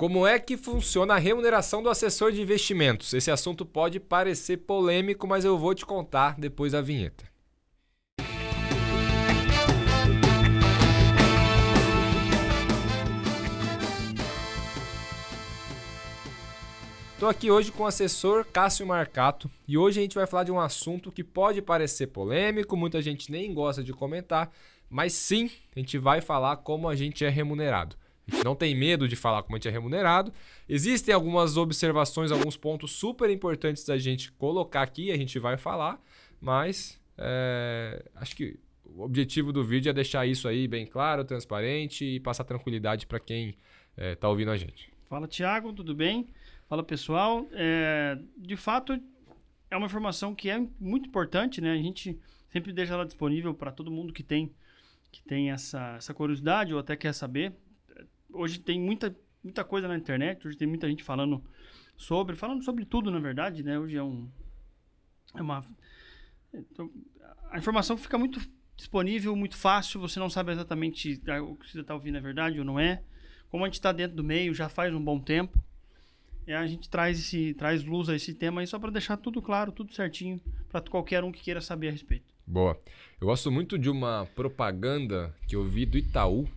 Como é que funciona a remuneração do assessor de investimentos? Esse assunto pode parecer polêmico, mas eu vou te contar depois da vinheta. Estou aqui hoje com o assessor Cássio Marcato e hoje a gente vai falar de um assunto que pode parecer polêmico, muita gente nem gosta de comentar, mas sim, a gente vai falar como a gente é remunerado. Não tem medo de falar como a gente é remunerado. Existem algumas observações, alguns pontos super importantes da gente colocar aqui, a gente vai falar, mas é, acho que o objetivo do vídeo é deixar isso aí bem claro, transparente e passar tranquilidade para quem está é, tá ouvindo a gente. Fala, Tiago, tudo bem? Fala pessoal, é, de fato é uma informação que é muito importante, né? A gente sempre deixa ela disponível para todo mundo que tem que tem essa, essa curiosidade ou até quer saber. Hoje tem muita, muita coisa na internet, hoje tem muita gente falando sobre, falando sobre tudo na verdade, né? Hoje é um é uma então, a informação fica muito disponível, muito fácil, você não sabe exatamente o que você está ouvindo é verdade ou não é. Como a gente está dentro do meio já faz um bom tempo, e a gente traz, esse, traz luz a esse tema aí só para deixar tudo claro, tudo certinho, para qualquer um que queira saber a respeito. Boa. Eu gosto muito de uma propaganda que eu vi do Itaú.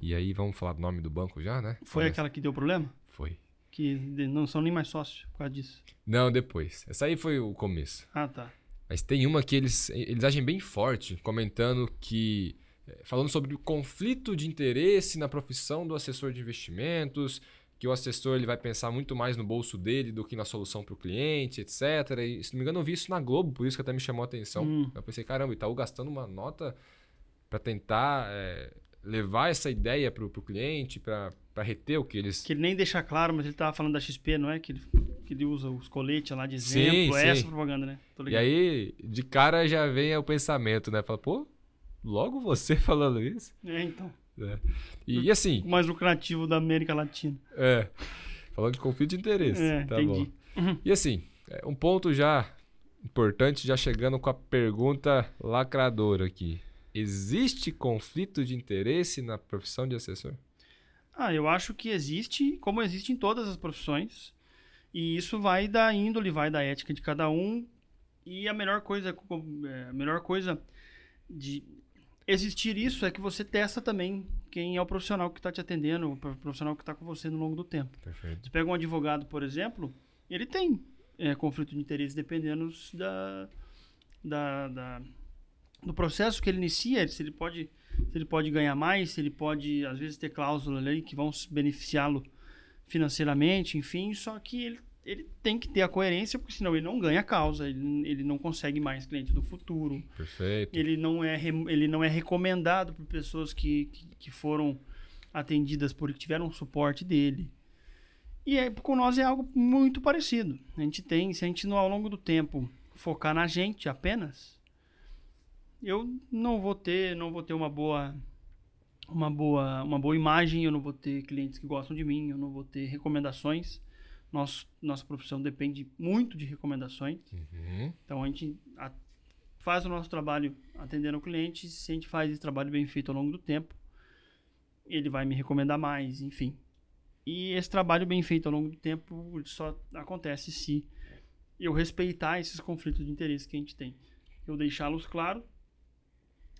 E aí vamos falar do nome do banco já, né? Foi Olha. aquela que deu problema? Foi. Que não são nem mais sócios por causa disso. Não, depois. Essa aí foi o começo. Ah, tá. Mas tem uma que eles, eles agem bem forte, comentando que. Eh, falando sobre o conflito de interesse na profissão do assessor de investimentos, que o assessor ele vai pensar muito mais no bolso dele do que na solução para o cliente, etc. E, se não me engano, eu vi isso na Globo, por isso que até me chamou a atenção. Hum. Eu pensei, caramba, Itaú gastando uma nota para tentar é, levar essa ideia para o cliente, para reter o que eles... Que ele nem deixa claro, mas ele estava falando da XP, não é? Que ele, que ele usa os coletes lá de exemplo, sim, é sim. essa propaganda, né? E aí, de cara já vem o pensamento, né? Fala, pô, logo você falando isso? É, então. É. E, e, assim. O mais lucrativo da América Latina. É. Falando de conflito de interesse. É, tá entendi. bom. Uhum. E assim, é, um ponto já importante, já chegando com a pergunta lacradora aqui. Existe conflito de interesse na profissão de assessor? Ah, eu acho que existe, como existe em todas as profissões. E isso vai da índole, vai da ética de cada um. E a melhor coisa, é, a melhor coisa de, existir isso é que você testa também quem é o profissional que está te atendendo, o profissional que está com você no longo do tempo. Perfeito. Você pega um advogado, por exemplo, ele tem é, conflito de interesse dependendo da, da, da, do processo que ele inicia, se ele pode se ele pode ganhar mais, se ele pode às vezes ter cláusulas ali que vão beneficiá-lo financeiramente, enfim, só que ele ele tem que ter a coerência, porque senão ele não ganha causa, ele, ele não consegue mais clientes no futuro. Perfeito. Ele não é, ele não é recomendado por pessoas que, que, que foram atendidas por que tiveram suporte dele. E é, com nós é algo muito parecido. A gente tem, se a gente não ao longo do tempo focar na gente apenas, eu não vou ter, não vou ter uma boa uma boa uma boa imagem, eu não vou ter clientes que gostam de mim, eu não vou ter recomendações nosso, nossa profissão depende muito de recomendações. Uhum. Então a gente a, faz o nosso trabalho atendendo o cliente. Se a gente faz esse trabalho bem feito ao longo do tempo, ele vai me recomendar mais, enfim. E esse trabalho bem feito ao longo do tempo só acontece se eu respeitar esses conflitos de interesse que a gente tem. Eu deixá-los claros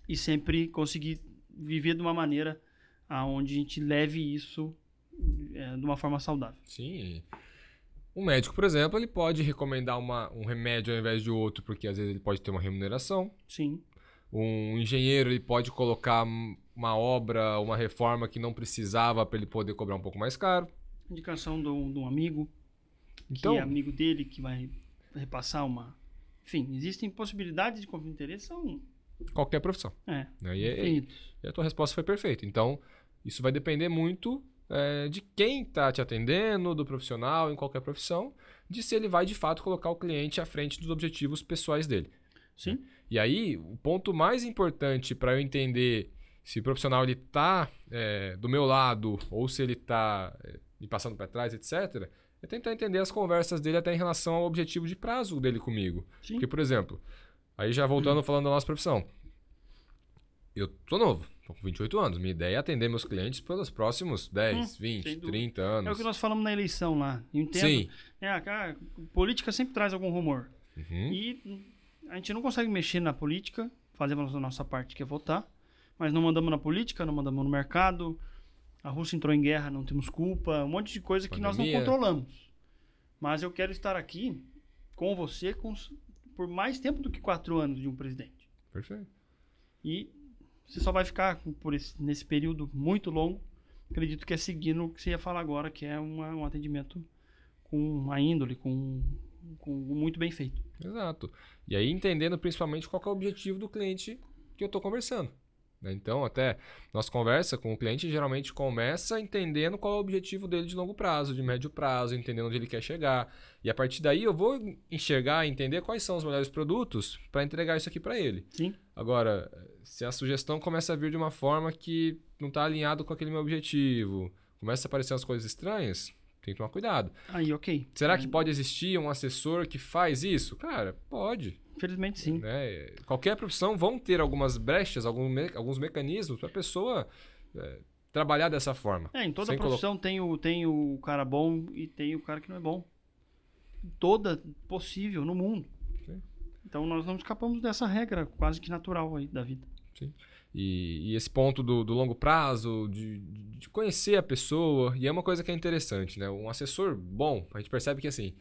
e sempre conseguir viver de uma maneira aonde a gente leve isso é, de uma forma saudável. Sim. Um médico, por exemplo, ele pode recomendar uma, um remédio ao invés de outro, porque às vezes ele pode ter uma remuneração. Sim. Um engenheiro ele pode colocar uma obra, uma reforma que não precisava para ele poder cobrar um pouco mais caro. Indicação de um, de um amigo, então, que é amigo dele, que vai repassar uma. Enfim, existem possibilidades de conflito de interesse, são. Qualquer profissão. É. Né? E, e, e a tua resposta foi perfeita. Então, isso vai depender muito é, de quem está te atendendo, do profissional, em qualquer profissão, de se ele vai de fato colocar o cliente à frente dos objetivos pessoais dele. Sim. E aí, o ponto mais importante para eu entender se o profissional ele está é, do meu lado ou se ele está é, me passando para trás, etc., é tentar entender as conversas dele até em relação ao objetivo de prazo dele comigo. Sim. Porque, por exemplo, aí já voltando falando da nossa profissão, eu tô novo, Tô com 28 anos. Minha ideia é atender meus clientes pelos próximos 10, Hum, 20, sem dúvida. 30 anos. É o que nós falamos na eleição lá. Eu entendo. Sim. É, cara, política sempre traz algum rumor. Uhum. E a gente não consegue mexer na política, fazemos a nossa parte que é votar, mas não mandamos na política, não mandamos no mercado. A Rússia entrou em guerra, não temos culpa, um monte de coisa que nós não Pandemia. controlamos. Mas eu quero estar aqui com você com por mais tempo do que quatro anos de um presidente. Perfeito. E você só vai ficar por esse, nesse período muito longo. Acredito que é seguindo o que você ia falar agora, que é uma- um atendimento com uma índole, com, com muito bem feito. Exato. E aí entendendo principalmente qual é o objetivo do cliente que eu estou conversando. Né? Então, até nossa conversa com o cliente geralmente começa entendendo qual é o objetivo dele de longo prazo, de médio prazo, entendendo onde ele quer chegar. E a partir daí eu vou enxergar e entender quais são os melhores produtos para entregar isso aqui para ele. Sim. Agora, se a sugestão começa a vir de uma forma que não está alinhado com aquele meu objetivo, começa a aparecer umas coisas estranhas, tem que tomar cuidado. Aí, ok. Será que pode existir um assessor que faz isso? Cara, pode. Infelizmente, sim. né? Qualquer profissão vão ter algumas brechas, algum me- alguns mecanismos para a pessoa é, trabalhar dessa forma. É, em toda profissão tem, o, tem o cara bom e tem o cara que não é bom. Toda possível no mundo. Sim. Então nós não escapamos dessa regra quase que natural aí da vida. E, e esse ponto do, do longo prazo, de, de conhecer a pessoa, e é uma coisa que é interessante, né? Um assessor bom, a gente percebe que assim,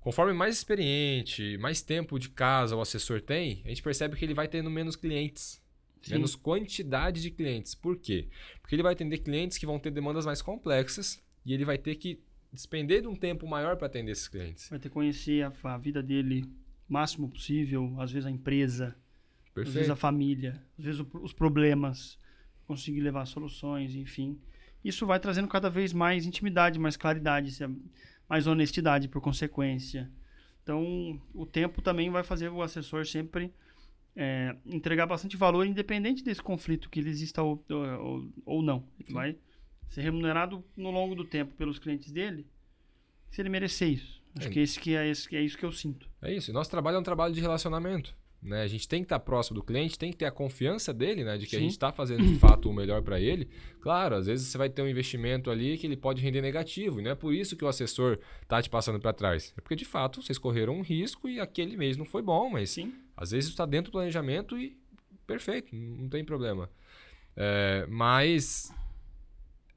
conforme mais experiente, mais tempo de casa o assessor tem, a gente percebe que ele vai tendo menos clientes. Sim. Menos quantidade de clientes. Por quê? Porque ele vai atender clientes que vão ter demandas mais complexas e ele vai ter que despender de um tempo maior para atender esses clientes. Vai ter que conhecer a, a vida dele o máximo possível, às vezes a empresa, às vezes Perfeito. a família, às vezes o- os problemas, conseguir levar soluções, enfim. Isso vai trazendo cada vez mais intimidade, mais claridade, mais honestidade por consequência. Então, o tempo também vai fazer o assessor sempre é, entregar bastante valor, independente desse conflito que ele exista ou, ou, ou não. Ele Sim. vai ser remunerado no longo do tempo pelos clientes dele, se ele merecer isso. Acho É. que, esse que é, esse, que é isso que eu sinto. É isso. E nosso trabalho é um trabalho de relacionamento. Né? A gente tem que estar próximo do cliente, tem que ter a confiança dele, né? De que a Sim. gente está fazendo de fato o melhor para ele. Claro, às vezes você vai ter um investimento ali que ele pode render negativo. E não é por isso que o assessor tá te passando para trás. É porque de fato vocês correram um risco e aquele mês não foi bom, mas Sim. Às vezes está dentro do planejamento e perfeito, não tem problema. É, mas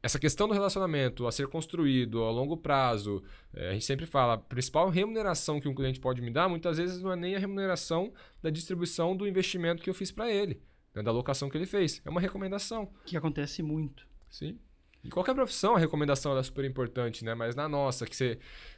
essa questão do relacionamento a ser construído a longo prazo, é, a gente sempre fala, a principal remuneração que um cliente pode me dar, muitas vezes não é nem a remuneração da distribuição do investimento que eu fiz para ele, né, da alocação que ele fez. É uma recomendação. Que acontece muito. Sim. Em qualquer profissão, a recomendação é super importante, né? Mas na nossa, que você.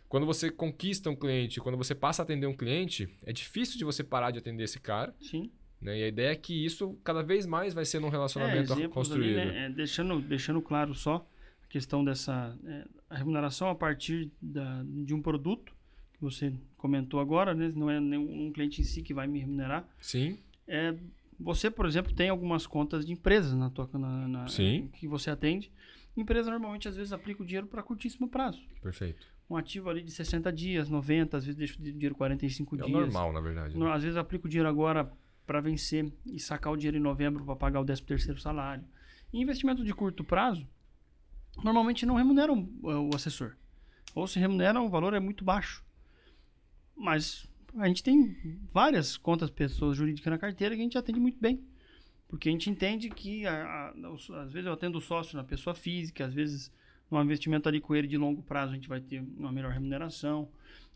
Quando você conquista um cliente, quando você passa a atender um cliente, é difícil de você parar de atender esse cara. Sim. Né? E a ideia é que isso cada vez mais vai ser num É, relacionamento ali, construído. né, é, deixando, deixando claro só a questão dessa é, a remuneração a partir da, de um produto que você comentou agora, né? Não é nenhum um cliente em si que vai me remunerar. Sim, É, você, por exemplo, tem algumas contas de empresas na tua na, na- Sim. que você atende. Empresa normalmente às vezes aplica o dinheiro para curtíssimo prazo. perfeito. Um ativo ali de 60 dias, 90, às vezes deixa o dinheiro 45 É dias. normal, na verdade. né? Às vezes eu aplico o dinheiro agora para vencer e sacar o dinheiro em novembro para pagar o 13 terceiro salário. E investimento de curto prazo, normalmente não remuneram o assessor. Ou se remuneram, o valor é muito baixo. Mas a gente tem várias contas pessoas jurídicas na carteira que a gente atende muito bem. Porque a gente entende que, a- a- às vezes eu atendo sócio na pessoa física, às vezes num investimento ali com ele de longo prazo a gente vai ter uma melhor remuneração.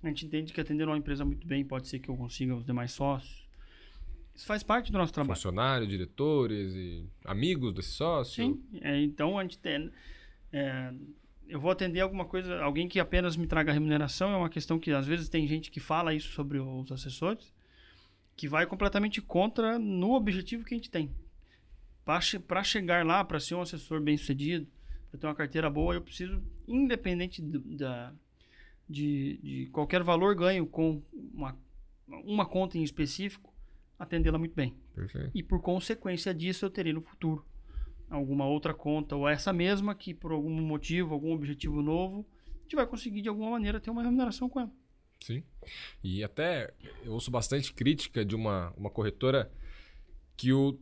A gente entende que atender uma empresa muito bem pode ser que eu consiga os demais sócios. Isso faz parte do nosso trabalho. Funcionário, diretores e amigos desse sócio. Sim, é, então a gente tem. é, eu vou atender alguma coisa, alguém que apenas me traga remuneração, é uma questão que às vezes tem gente que fala isso sobre os assessores, que vai completamente contra no objetivo que a gente tem. Para chegar lá, para ser um assessor bem sucedido, para ter uma carteira boa, eu preciso, independente da, de, de qualquer valor ganho com uma, uma conta em específico, atendê-la muito bem. Perfeito. E por consequência disso eu terei no futuro alguma outra conta ou essa mesma que por algum motivo, algum objetivo novo, a gente vai conseguir de alguma maneira ter uma remuneração com ela. Sim. E até eu ouço bastante crítica de uma, uma corretora que o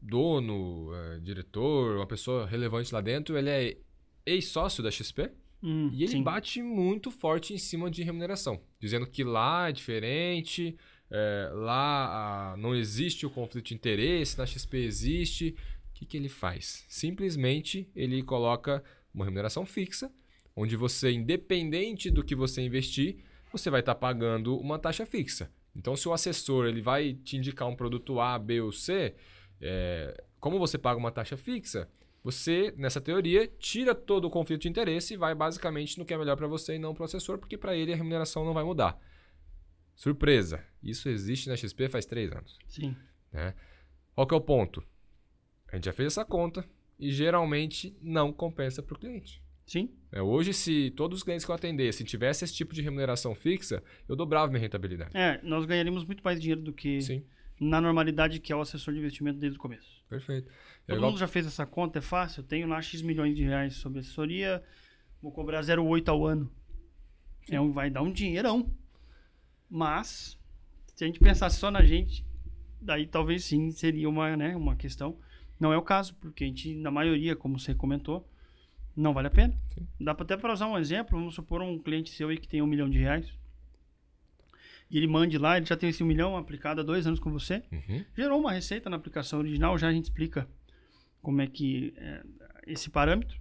dono, é, diretor, uma pessoa relevante lá dentro, ele é ex-sócio da XP Hum, e ele sim. bate muito forte em cima de remuneração, dizendo que lá é diferente, é, lá ah, não existe o conflito de interesse, na XP existe. O que, que ele faz? Simplesmente ele coloca uma remuneração fixa, onde você, independente do que você investir, você vai estar pagando uma taxa fixa. Então, se o assessor ele vai te indicar um produto A, B ou C, é, como você paga uma taxa fixa, você, nessa teoria, tira todo o conflito de interesse e vai basicamente no que é melhor para você e não para o assessor, porque para ele a remuneração não vai mudar. Surpresa! Isso existe na XP faz três anos. Sim. Né? Qual que é o ponto? A gente já fez essa conta e geralmente não compensa para o cliente. Sim. É, hoje, se todos os clientes que eu atendesse tivesse esse tipo de remuneração fixa, eu dobrava minha rentabilidade. É, nós ganharíamos muito mais dinheiro do que Sim, na normalidade que é o assessor de investimento desde o começo. perfeito. Todo igual- mundo já fez essa conta, é fácil. Eu tenho lá X milhões de reais sobre assessoria, vou cobrar 0,8 ao ano. É um, vai dar um dinheirão. Mas, se a gente pensasse só na gente, daí talvez sim seria uma, né, uma questão. Não é o caso, porque a gente, na maioria, como você comentou, não vale a pena. Sim. Dá até para usar um exemplo, vamos supor um cliente seu aí que tem um milhão de reais. E ele mande lá, ele já tem esse um milhão aplicado há dois anos com você Uhum, gerou uma receita na aplicação original, já a gente explica como é que é esse parâmetro.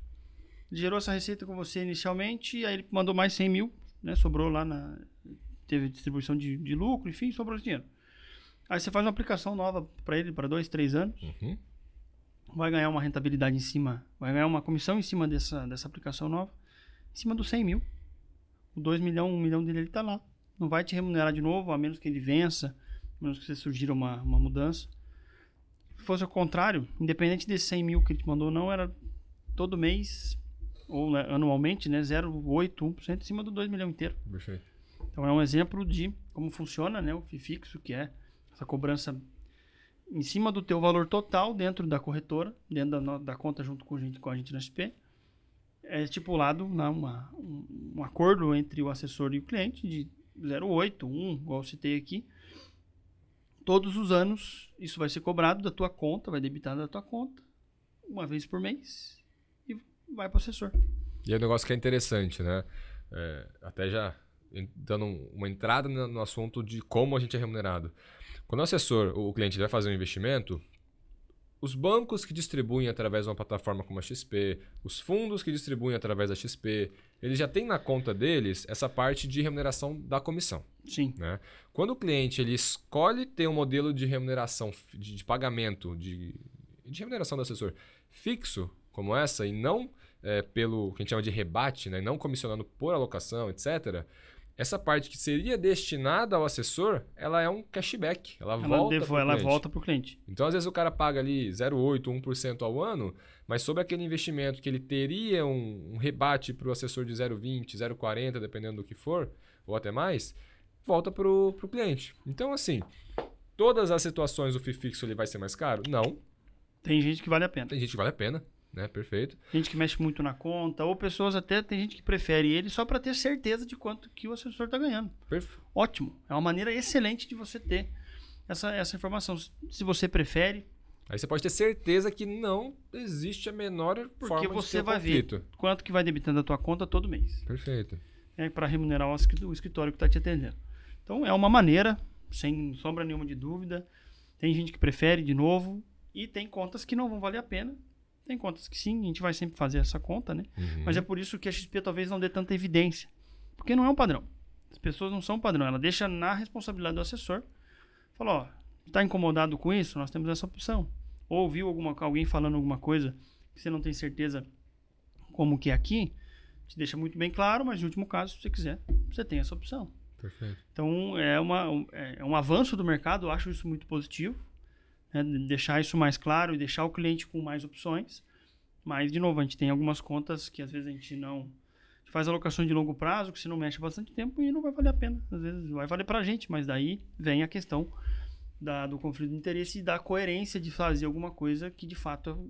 Gerou essa receita com você inicialmente, aí ele mandou mais 100 mil, né? Sobrou lá na. Teve distribuição de, de lucro, enfim, sobrou esse dinheiro. Aí você faz uma aplicação nova para ele para dois, três anos, uhum. vai ganhar uma rentabilidade em cima, vai ganhar uma comissão em cima dessa, dessa aplicação nova, em cima dos 100 mil. O 2 milhão, 1 milhão dele ele tá lá. Não vai te remunerar de novo, a menos que ele vença, a menos que você surgir uma, uma mudança. Se fosse o contrário, independente desses 100 mil que ele te mandou ou não, era todo mês, ou né, anualmente, né, 0,8, 1% em cima do 2 milhão inteiro. Perfeito. Então é um exemplo de como funciona né, o FII fixo, que é essa cobrança em cima do teu valor total dentro da corretora, dentro da, da conta junto com a gente, com a gente na SP. É estipulado na uma, um, um acordo entre o assessor e o cliente de 0,8, 1, igual eu citei aqui. Todos os anos isso vai ser cobrado da tua conta, vai debitar da tua conta, uma vez por mês, e vai para o assessor. E é um negócio que é interessante, né? É, até já dando um- uma entrada no assunto de como a gente é remunerado. Quando o assessor, o cliente vai fazer um investimento, os bancos que distribuem através de uma plataforma como a XP, os fundos que distribuem através da XP, eles já têm na conta deles essa parte de remuneração da comissão. Sim, né? Quando o cliente ele escolhe ter um modelo de remuneração, de, de pagamento, de, de remuneração do assessor fixo, como essa, e não é, pelo que a gente chama de rebate, né? não comissionando por alocação, etc., essa parte que seria destinada ao assessor, ela é um cashback. Ela, ela, volta devo, ela cliente. volta para o cliente. Então, às vezes, o cara paga ali 0,8%, 1% ao ano, mas sobre aquele investimento que ele teria um, um rebate para o assessor de 0,20%, 0,40%, dependendo do que for, ou até mais, volta para o cliente. Então, assim, todas as situações o FII fixo ele vai ser mais caro? Não. Tem gente que vale a pena. Tem gente que vale a pena, né? Perfeito. gente que mexe muito na conta, ou pessoas até tem gente que prefere ele só para ter certeza de quanto que o assessor está ganhando. Perf... Ótimo, é uma maneira excelente de você ter essa, essa informação. Se você prefere, Aí você pode ter certeza que não existe a menor porque você vai conflito. ver quanto que vai debitando a tua conta todo mês. Perfeito. É para remunerar o escritório que está te atendendo. Então é uma maneira, sem sombra nenhuma de dúvida. Tem gente que prefere de novo e tem contas que não vão valer a pena. Tem contas que sim, a gente vai sempre fazer essa conta, né? Uhum. Mas é por isso que a XP talvez não dê tanta evidência. Porque não é um padrão. As pessoas não são padrão. Ela deixa na responsabilidade do assessor. Fala, ó, tá incomodado com isso? Nós temos essa opção. Ou ouviu alguma, alguém falando alguma coisa que você não tem certeza como que é aqui, te deixa muito bem claro, mas no último caso, se você quiser, você tem essa opção. Perfeito. Então é, uma, um- é é um avanço do mercado, eu acho isso muito positivo. Né, de deixar isso mais claro e deixar o cliente com mais opções. Mas, de novo, a gente tem algumas contas que às vezes a gente não. A gente faz alocação de longo prazo, que você não mexe bastante tempo e não vai valer a pena. Às vezes vai valer pra gente, mas daí vem a questão da, do conflito de interesse e da coerência de fazer alguma coisa que de fato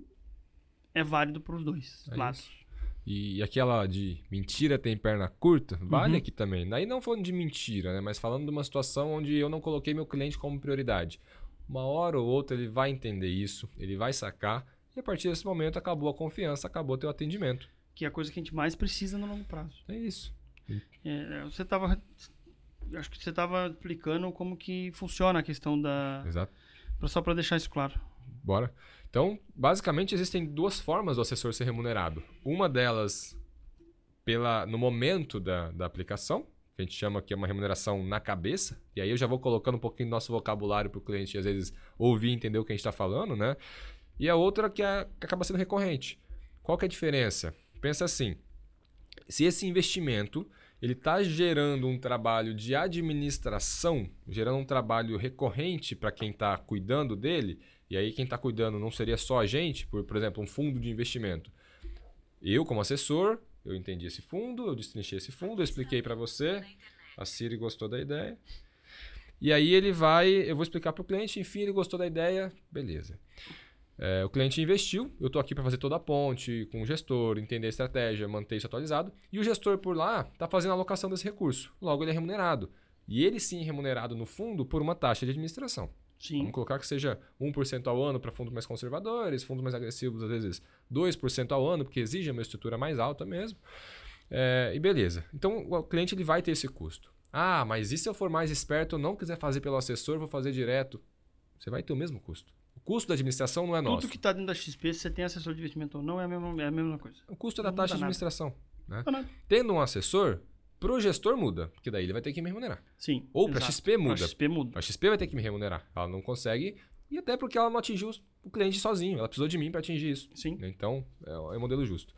é válido para os dois É lados. isso. E aquela de mentira tem perna curta, vale Uhum. aqui também. Daí não falando de mentira, né? Mas falando de uma situação onde eu não coloquei meu cliente como prioridade. Uma hora ou outra ele vai entender isso, ele vai sacar, e a partir desse momento acabou a confiança, acabou teu atendimento. Que é a coisa que a gente mais precisa no longo prazo. É isso. É, você estava. Acho que você estava explicando como que funciona a questão da. Exato. Só para deixar isso claro. Bora. Então, basicamente, existem duas formas do assessor ser remunerado. Uma delas pela, no momento da, da aplicação, que a gente chama aqui uma remuneração na cabeça, e aí eu já vou colocando um pouquinho do nosso vocabulário para o cliente, às vezes, ouvir e entender o que a gente está falando, né? E a outra que, é, que acaba sendo recorrente. Qual que é a diferença? Pensa assim, se esse investimento ele está gerando um trabalho de administração, gerando um trabalho recorrente para quem está cuidando dele, e aí quem está cuidando não seria só a gente, por, por exemplo, um fundo de investimento. Eu, como assessor, eu entendi esse fundo, eu destrinchei esse fundo, eu expliquei para você, a Siri gostou da ideia. E aí ele vai, eu vou explicar para o cliente, enfim, ele gostou da ideia, beleza. É, o cliente investiu, eu estou aqui para fazer toda a ponte com o gestor, entender a estratégia, manter isso atualizado. E o gestor por lá está fazendo a alocação desse recurso. Logo, ele é remunerado. E ele sim é remunerado no fundo por uma taxa de administração. Sim. Vamos colocar que seja 1% ao ano para fundos mais conservadores, fundos mais agressivos, às vezes 2% ao ano, porque exige uma estrutura mais alta mesmo. É, e beleza. Então, o cliente ele vai ter esse custo. Ah, mas e se eu for mais esperto, não quiser fazer pelo assessor, vou fazer direto? Você vai ter o mesmo custo custo da administração não é nosso. Tudo que está dentro da XP, se você tem assessor de investimento ou não, é a mesma, é a mesma coisa. O custo é da taxa de administração. Né? Não Tendo um assessor, para o gestor muda, porque daí ele vai ter que me remunerar. Sim. Ou para a XP muda. A XP muda. A XP vai ter que me remunerar. Ela não consegue, e até porque ela não atingiu o cliente sozinho. Ela precisou de mim para atingir isso. Sim. Então, é, é um modelo justo.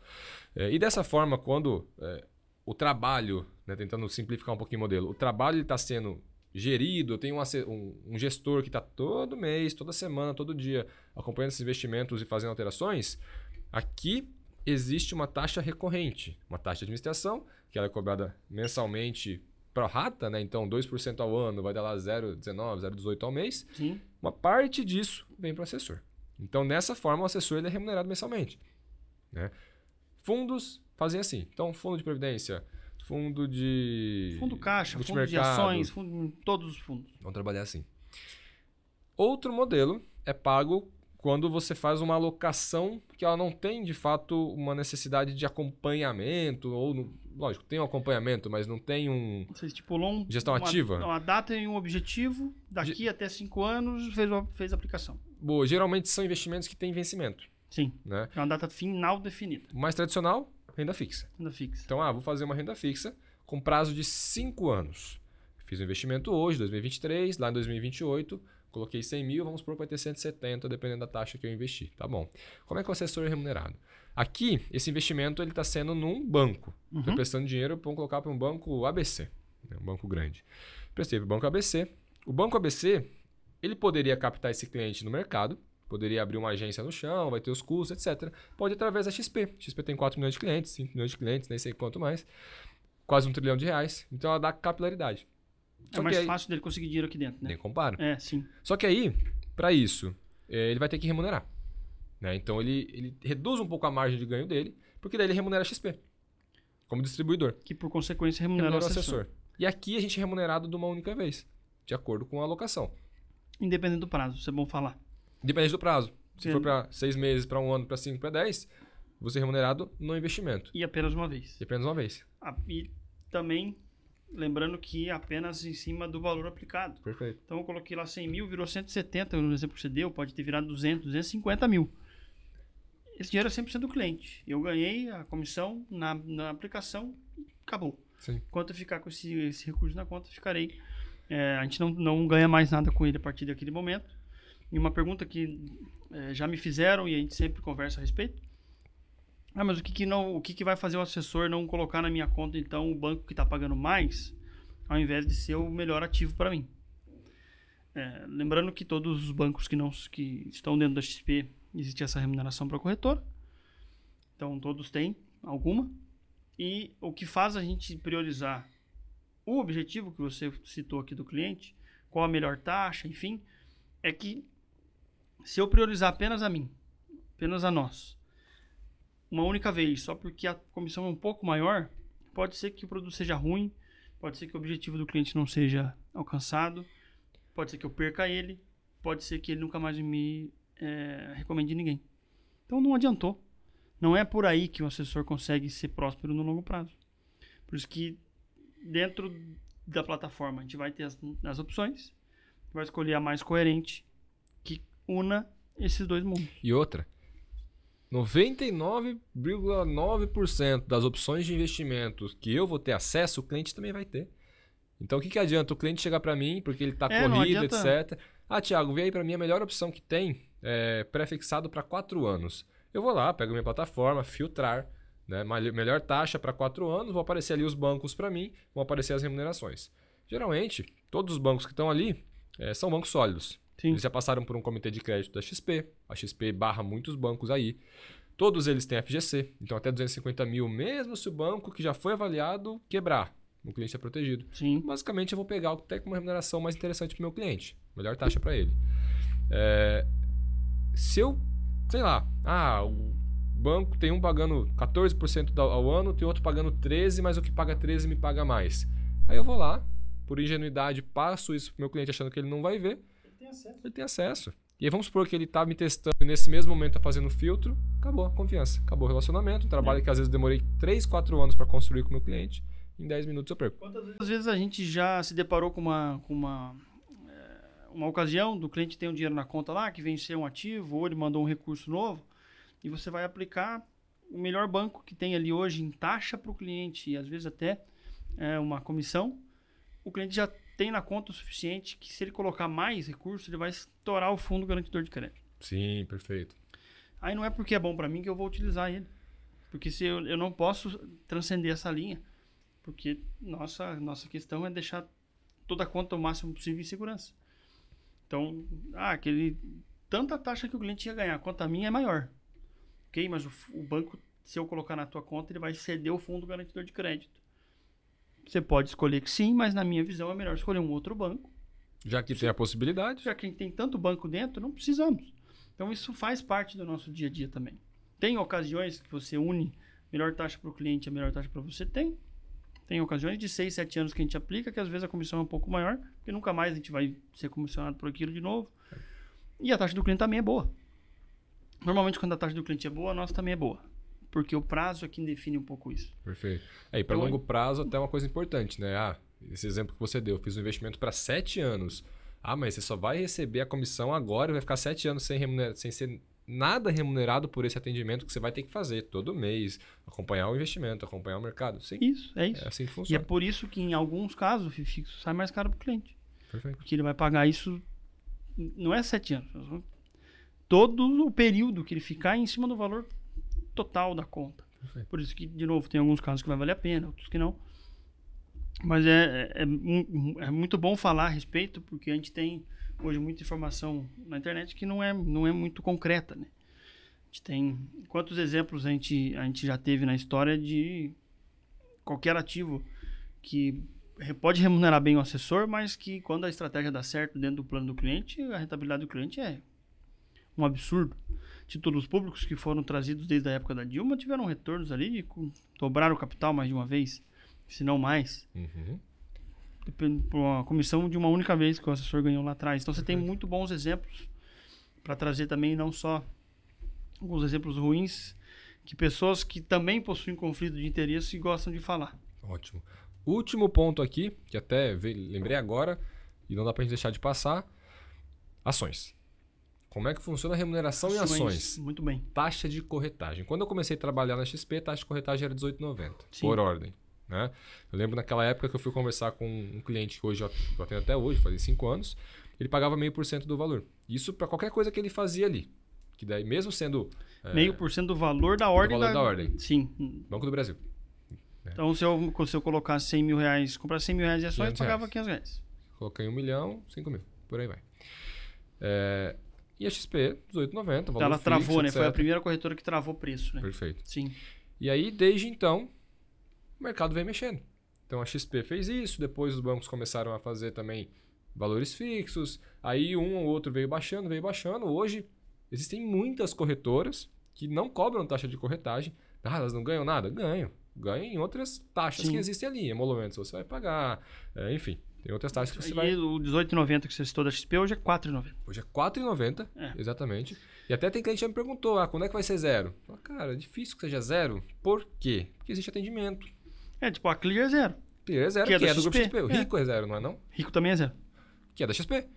É, e dessa forma, quando é, o trabalho, né, tentando simplificar um pouquinho o modelo, o trabalho está sendo gerido, eu tenho um, um, um gestor que está todo mês, toda semana, todo dia acompanhando esses investimentos e fazendo alterações, aqui existe uma taxa recorrente, uma taxa de administração, que ela é cobrada mensalmente pro rata, né? Então 2% ao ano vai dar lá 0,19, 0,18 ao mês. Sim. Uma parte disso vem para o assessor. Então, nessa forma, o assessor ele é remunerado mensalmente. Né? Fundos fazem assim. Então, fundo de previdência, fundo de. Fundo caixa, fundo de ações, fundo, todos os fundos. Vamos trabalhar assim. Outro modelo é pago quando você faz uma alocação que ela não tem de fato uma necessidade de acompanhamento, ou, no, lógico, tem um acompanhamento, mas não tem um. Você estipulou um, gestão uma, ativa? Uma data e um objetivo, daqui Ge até cinco anos fez, fez a aplicação. Boa, geralmente são investimentos que têm vencimento. Sim. Né? É uma data final definida. O mais tradicional, renda fixa. Renda fixa. Então, ah, vou fazer uma renda fixa com prazo de 5 anos. Fiz um investimento hoje, 2023, lá em 2028, coloquei 100 mil, vamos supor que vai ter 170, dependendo da taxa que eu investi. Tá bom. Como é que o assessor é remunerado? Aqui, esse investimento ele está sendo num banco. Estou uhum. prestando dinheiro, vamos colocar para um banco ABC, né, um banco grande. Prestei para o banco ABC. O banco ABC, ele poderia captar esse cliente no mercado, poderia abrir uma agência no chão, vai ter os custos, etc. Pode através da XP. XP tem 4 milhões de clientes, 5 milhões de clientes, nem sei quanto mais. Quase um trilhão de reais. Então ela dá capilaridade. É Só é mais aí, fácil dele conseguir dinheiro aqui dentro, né? Nem compara. É, sim. Só que aí, para isso, é, ele vai ter que remunerar. Né? Então ele, ele reduz um pouco a margem de ganho dele, porque daí ele remunera XP. Como distribuidor. Que por consequência remunera, remunera o assessor. assessor. E aqui a gente é remunerado de uma única vez, de acordo com a alocação. Independente do prazo, isso é bom falar. Independente do prazo. Se for para seis meses, para um ano, para cinco, para dez, você é remunerado no investimento. E apenas uma vez. E apenas uma vez. Ah, e também, lembrando que apenas em cima do valor aplicado. Perfeito. Então eu coloquei lá 100 mil, virou 170, no exemplo que você deu, pode ter virado 200, 250 mil. Esse dinheiro é 100% do cliente. Eu ganhei a comissão na, na aplicação e acabou. Sim. Enquanto eu ficar com esse, esse recurso na conta, ficarei. É, a gente não, não ganha mais nada com ele a partir daquele momento. E uma pergunta que é, já me fizeram e a gente sempre conversa a respeito. Ah, mas o que, que não, o que, que vai fazer o assessor não colocar na minha conta então o banco que está pagando mais, ao invés de ser o melhor ativo para mim? É, lembrando que todos os bancos que não que estão dentro da XP existe essa remuneração para a corretora, então todos têm alguma. E o que faz a gente priorizar o objetivo que você citou aqui do cliente, qual a melhor taxa, enfim, é que se eu priorizar apenas a mim, apenas a nós, uma única vez, só porque a comissão é um pouco maior, pode ser que o produto seja ruim, pode ser que o objetivo do cliente não seja alcançado, pode ser que eu perca ele, pode ser que ele nunca mais me é, recomende ninguém. Então não adiantou. Não é por aí que o assessor consegue ser próspero no longo prazo. Por isso que dentro da plataforma a gente vai ter as, as opções, vai escolher a mais coerente que una esses dois mundos. E outra, 99,9% das opções de investimentos que eu vou ter acesso, o cliente também vai ter. Então o que, que adianta o cliente chegar para mim, porque ele está É, corrido, etc. Ah, Thiago, vê aí para mim a melhor opção que tem, é, pré-fixado para 4 anos. Eu vou lá, pego minha plataforma, filtrar, né, melhor taxa para 4 anos, vão aparecer ali os bancos para mim, vão aparecer as remunerações. Geralmente, todos os bancos que estão ali é, são bancos sólidos. Sim. Eles já passaram por um comitê de crédito da XP. A XP barra muitos bancos aí. Todos eles têm FGC. Então, até 250 mil, mesmo se o banco que já foi avaliado quebrar, o cliente é protegido. Sim. Basicamente, eu vou pegar o que tem com uma remuneração mais interessante para o meu cliente. Melhor taxa para ele. É, se eu, sei lá, ah, o banco tem um pagando 14% da- ao ano, tem outro pagando 13%, mas o que paga 13% me paga mais. Aí eu vou lá, por ingenuidade, passo isso pro meu cliente achando que ele não vai ver, ele tem acesso. E aí vamos supor que ele tá me testando e nesse mesmo momento tá fazendo filtro, acabou a confiança, acabou o relacionamento, um trabalho que às vezes demorei 3, 4 anos para construir com o meu cliente, em 10 minutos eu perco. Quantas vezes a gente já se deparou com uma, com uma, é, uma ocasião do cliente tem um dinheiro na conta lá, que venceu um ativo, ou ele mandou um recurso novo, e você vai aplicar o melhor banco que tem ali hoje em taxa para o cliente, e às vezes até é, uma comissão, o cliente já tem na conta o suficiente que se ele colocar mais recurso, ele vai estourar o fundo garantidor de crédito. Sim, perfeito. Aí não é porque é bom para mim que eu vou utilizar ele. Porque se eu, eu não posso transcender essa linha. Porque nossa, nossa questão é deixar toda a conta o máximo possível em segurança. Então, ah, aquele tanta taxa que o cliente ia ganhar, a conta minha é maior. Ok, mas o, o banco, se eu colocar na tua conta, ele vai ceder o fundo garantidor de crédito. Você pode escolher que sim, mas na minha visão é melhor escolher um outro banco Já que tem a possibilidade, já que a gente tem tanto banco dentro, não precisamos. Então isso faz parte do nosso dia a dia também. Tem ocasiões que você une melhor taxa para o cliente e a melhor taxa para você? Tem. Tem ocasiões de 6, 7 anos que a gente aplica, que às vezes a comissão é um pouco maior, porque nunca mais a gente vai ser comissionado por aquilo de novo. E a taxa do cliente também é boa. Normalmente, quando a taxa do cliente é boa, a nossa também é boa. Porque o prazo é quem define um pouco isso. Perfeito. É, e para Então, longo prazo, até uma coisa importante, né? Ah, esse exemplo que você deu, eu fiz um investimento para sete anos. Ah, mas você só vai receber a comissão agora e vai ficar sete anos sem, remunera- sem ser nada remunerado por esse atendimento que você vai ter que fazer todo mês, acompanhar o investimento, acompanhar o mercado. Sim, Isso, é isso. é assim que E é funciona. por isso que, em alguns casos, o fixo sai mais caro para o cliente. Perfeito. Porque ele vai pagar isso. Não é sete anos. Todo o período que ele ficar em cima do valor total da conta. Perfeito. Por isso que, de novo, tem alguns casos que vai valer a pena, outros que não. Mas é, é, é é muito bom falar a respeito, porque a gente tem hoje muita informação na internet que não é, não é muito concreta, né? A gente tem... Quantos exemplos a gente, a gente já teve na história de qualquer ativo que pode remunerar bem o assessor, mas que quando a estratégia dá certo dentro do plano do cliente, a rentabilidade do cliente é um absurdo. Títulos públicos que foram trazidos desde a época da Dilma tiveram retornos ali dobraram o capital mais de uma vez, se não mais. Uhum. Por uma comissão de uma única vez que o assessor ganhou lá atrás. Então você tem muito bons exemplos para trazer também não só alguns exemplos ruins que pessoas que também possuem conflito de interesse gostam de falar. Ótimo. Último ponto aqui, que até lembrei agora e não dá pra gente deixar de passar: ações. Como é que funciona a remuneração em ações? Muito bem. taxa de corretagem. Quando eu comecei a trabalhar na XP, a taxa de corretagem era 18,90 Sim. por ordem. Né? Eu lembro naquela época que eu fui conversar com um cliente que hoje eu eu atendo até hoje, fazia 5 anos, ele pagava meio por cento do valor. Isso para qualquer coisa que ele fazia ali. Que daí, mesmo sendo é, Meio por cento do valor da ordem. valor da ordem. Sim. Banco do Brasil, Então, se eu, se eu colocasse 100 mil reais, comprasse 100 mil reais de ações, 500 pagava reais. 500 reais. coloquei um milhão, 5 mil, por aí vai. É, e a XP, 18,90, valor Então, ela fixo, travou, né? Foi a etc. primeira corretora que travou o preço, né? Perfeito. Sim. E aí, desde então, o mercado vem mexendo. Então a XP fez isso, depois os bancos começaram a fazer também valores fixos, aí um ou outro veio baixando, veio baixando. Hoje existem muitas corretoras que não cobram taxa de corretagem. Ah, elas não ganham nada? Ganham. Ganham em outras taxas Sim. que existem ali. Emolumentos você vai pagar, é, enfim. Tem outras taxas que você e vai. o 18,90 que você citou da XP hoje é 4,90. Hoje é R$4,90, É. exatamente. E até tem cliente que já me perguntou, ah, quando é que vai ser zero? Falo, cara, é difícil que seja zero. Por quê? Porque existe atendimento. É, tipo, a Clear é zero. Clear é zero, Que que, é é, do grupo XP. XP. O É. Rico é zero, não é não? Rico também é zero. Que é da XP.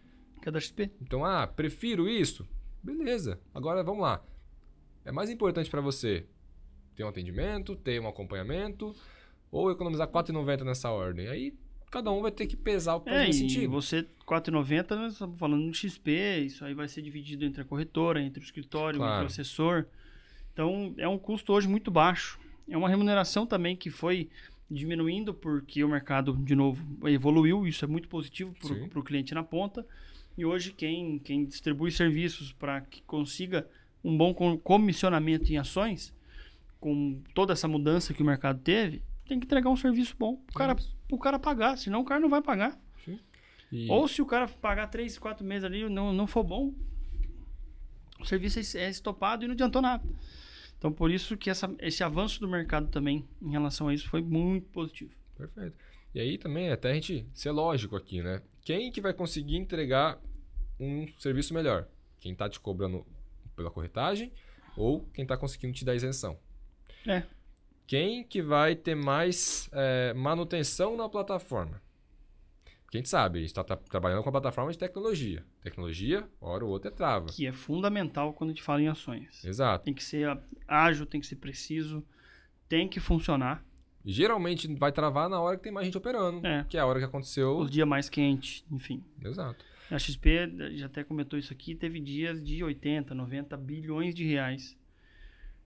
Que é da XP. Então, ah, prefiro isso. Beleza. Agora vamos lá. É mais importante para você ter um atendimento, ter um acompanhamento ou economizar R$4,90 nessa ordem. Aí cada um vai ter que pesar o que É, faz e sentido. você, 4,90, nós estamos falando no XP, isso aí vai ser dividido entre a corretora, entre o escritório, Claro. entre o assessor. Então, é um custo hoje muito baixo. É uma remuneração também que foi diminuindo porque o mercado, de novo, evoluiu. Isso é muito positivo para o cliente na ponta. E hoje, quem, quem distribui serviços para que consiga um bom com- comissionamento em ações, com toda essa mudança que o mercado teve, tem que entregar um serviço bom para o cara, pro cara pagar, senão o cara não vai pagar. E- Ou se o cara pagar 3, 4 meses ali e não, não for bom, o serviço é é estopado e não adiantou nada. Então, por isso que essa, esse avanço do mercado também em relação a isso foi muito positivo. Perfeito. E aí também, até a gente ser lógico aqui, né? Quem que vai conseguir entregar um serviço melhor? Quem está te cobrando pela corretagem ou quem está conseguindo te dar isenção? É. Quem que vai ter mais é, manutenção na plataforma? Porque a gente sabe, a gente está trabalhando com a plataforma de tecnologia. Tecnologia, hora ou outra é trava. Que é fundamental quando a gente fala em ações. Exato. Tem que ser ágil, tem que ser preciso, tem que funcionar. Geralmente vai travar na hora que tem mais gente operando. É. Que é a hora que aconteceu. Os dias mais quentes, enfim. Exato. A XP, já até comentou isso aqui, teve dias de 80, 90 bilhões de reais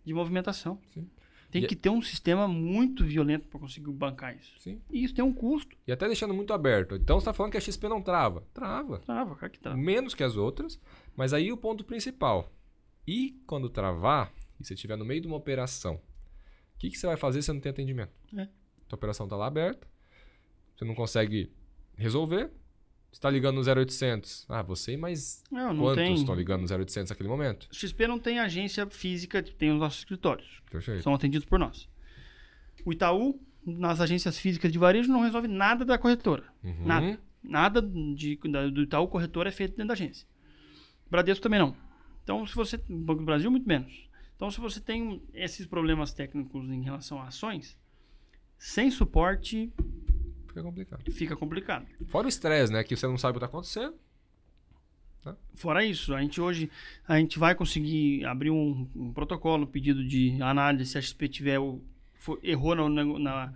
de movimentação. Sim. Tem E- que ter um sistema muito violento para conseguir bancar isso. Sim. E isso tem um custo. E até deixando muito aberto. Então você está falando que a XP não trava. Trava. Trava, cara que trava. Menos que as outras. Mas aí o ponto principal. E quando travar, e você estiver no meio de uma operação, o que, que você vai fazer se você não tem atendimento? É. Tua operação está lá aberta. Você não consegue resolver. Você está ligando no 0800. Ah, você e mais Não, não quantos tem. estão ligando no 0800 naquele momento? XP não tem agência física, tem os nossos escritórios. Perfeito. São atendidos por nós. O Itaú, nas agências físicas de varejo, não resolve nada da corretora. Uhum. Nada. Nada de, da- do Itaú corretora é feito dentro da agência. Bradesco também não. Então, se você. Banco do Brasil, muito menos. Então, se você tem esses problemas técnicos em relação a ações, sem suporte Fica complicado. fica complicado. Fora o estresse, né? Que você não sabe o que está acontecendo. Fora isso, a gente hoje a gente vai conseguir abrir um, um protocolo, um pedido de análise se a XP tiver o, for- errou na- na-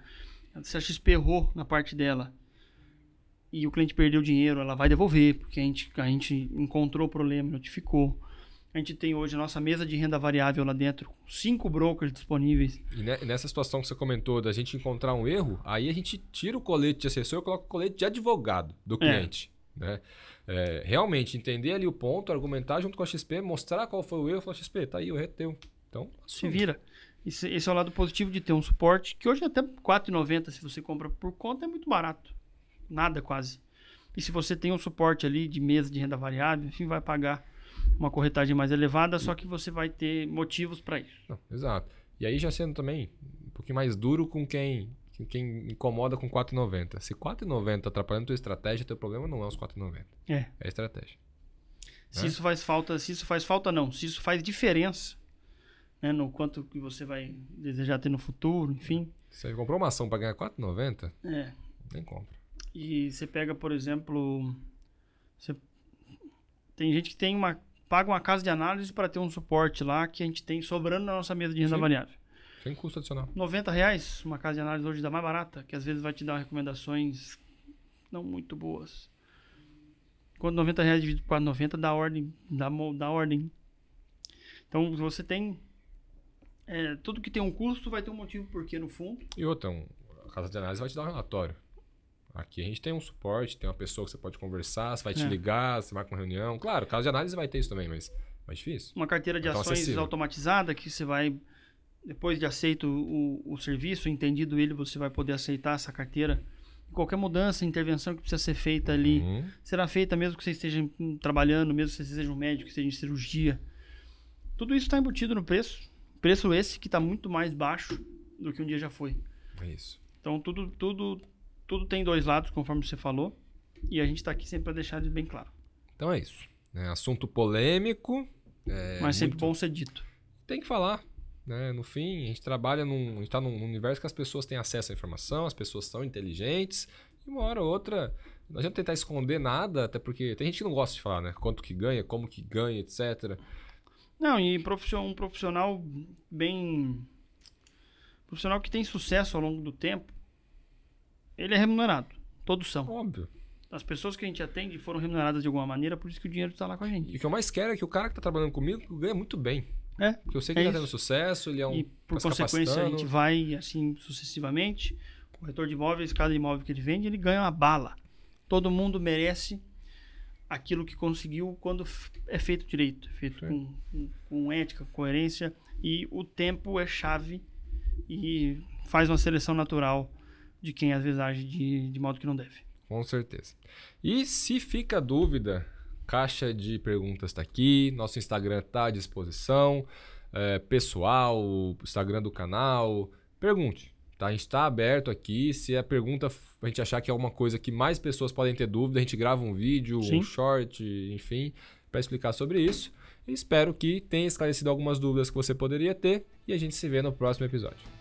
se a XP errou na parte dela e o cliente perdeu dinheiro, ela vai devolver porque a gente a gente encontrou o problema, notificou. A gente tem hoje a nossa mesa de renda variável lá dentro, cinco brokers disponíveis. E ne- nessa situação que você comentou da gente encontrar um erro, aí a gente tira o colete de assessor e coloca o colete de advogado do cliente. Né? É, realmente entender ali o ponto, argumentar junto com a XP, mostrar qual foi o erro, falar, XP, tá aí, o erro é teu. Então, Se assume. vira. Esse, esse é o lado positivo de ter um suporte, que hoje até R$ 4,90 se você compra por conta é muito barato. Nada quase. E se você tem um suporte ali de mesa de renda variável, enfim, vai pagar uma corretagem mais elevada, só que você vai ter motivos para isso. Não, exato. E aí já sendo também um pouquinho mais duro com quem, com quem incomoda com 4,90. Se 4,90 atrapalhando tua estratégia, teu problema não é os 4,90. É. É a estratégia. Se Né? isso faz falta, se isso faz falta não, se isso faz diferença, né, no quanto que você vai desejar ter no futuro, enfim. Você comprou uma ação para ganhar 4,90, É. nem compra. E você pega, por exemplo, você- tem gente que tem uma paga uma casa de análise para ter um suporte lá que a gente tem sobrando na nossa mesa de renda Sim. variável. Sem custo adicional. 90 reais uma casa de análise hoje dá mais barata, que às vezes vai te dar recomendações não muito boas. Quando 90 reais dividido por 4,90 dá ordem, dá, dá ordem. Então você tem é, tudo que tem um custo vai ter um motivo porquê no fundo. E outra, um, a casa de análise vai te dar um relatório. Aqui a gente tem um suporte, tem uma pessoa que você pode conversar, você vai te É. ligar, você vai com uma reunião. Claro, casa de análise vai ter isso também, mas mais difícil. uma carteira de Então, ações acessível. automatizada que você vai depois de aceito o, o serviço, entendido ele, você vai poder aceitar essa carteira. Qualquer mudança, intervenção que precisa ser feita ali, Uhum. será feita mesmo que você esteja hum, trabalhando, mesmo que você seja um médico, que esteja em cirurgia. Tudo isso está embutido no preço. Preço esse que está muito mais baixo do que um dia já foi. É isso. Então tudo, tudo, tudo tem dois lados, conforme você falou. E a gente está aqui sempre para deixar isso bem claro. Então é isso. É assunto polêmico. É Mas sempre muito- bom ser dito. Tem que falar. Né? No fim, a gente trabalha num. A gente tá num universo que as pessoas têm acesso à informação, as pessoas são inteligentes. E uma hora ou outra. Não adianta tentar esconder nada, até porque tem gente que não gosta de falar, né? Quanto que ganha, como que ganha, etc. Não, e um profissional bem. Profissional que tem sucesso ao longo do tempo, ele é remunerado. Todos são. Óbvio. As pessoas que a gente atende foram remuneradas de alguma maneira, por isso que o dinheiro está lá com a gente. E o que eu mais quero é que o cara que tá trabalhando comigo ganha muito bem. É. Porque eu sei que É ele tá isso. tendo sucesso, ele é um. e por tá se consequência a gente vai assim sucessivamente. O corretor de imóveis, cada imóvel que ele vende, ele ganha uma bala. Todo mundo merece aquilo que conseguiu quando é feito direito, é feito com, com, com ética, coerência e o tempo é chave e faz uma seleção natural de quem às vezes age de, de modo que não deve. Com certeza. E se fica dúvida, caixa de perguntas está aqui, nosso Instagram está à disposição, é, pessoal, Instagram do canal, pergunte. Tá? A gente está aberto aqui. Se a pergunta f- a gente achar que é alguma coisa que mais pessoas podem ter dúvida, a gente grava um vídeo, Sim. um short, enfim, para explicar sobre isso. Espero que tenha esclarecido algumas dúvidas que você poderia ter e a gente se vê no próximo episódio.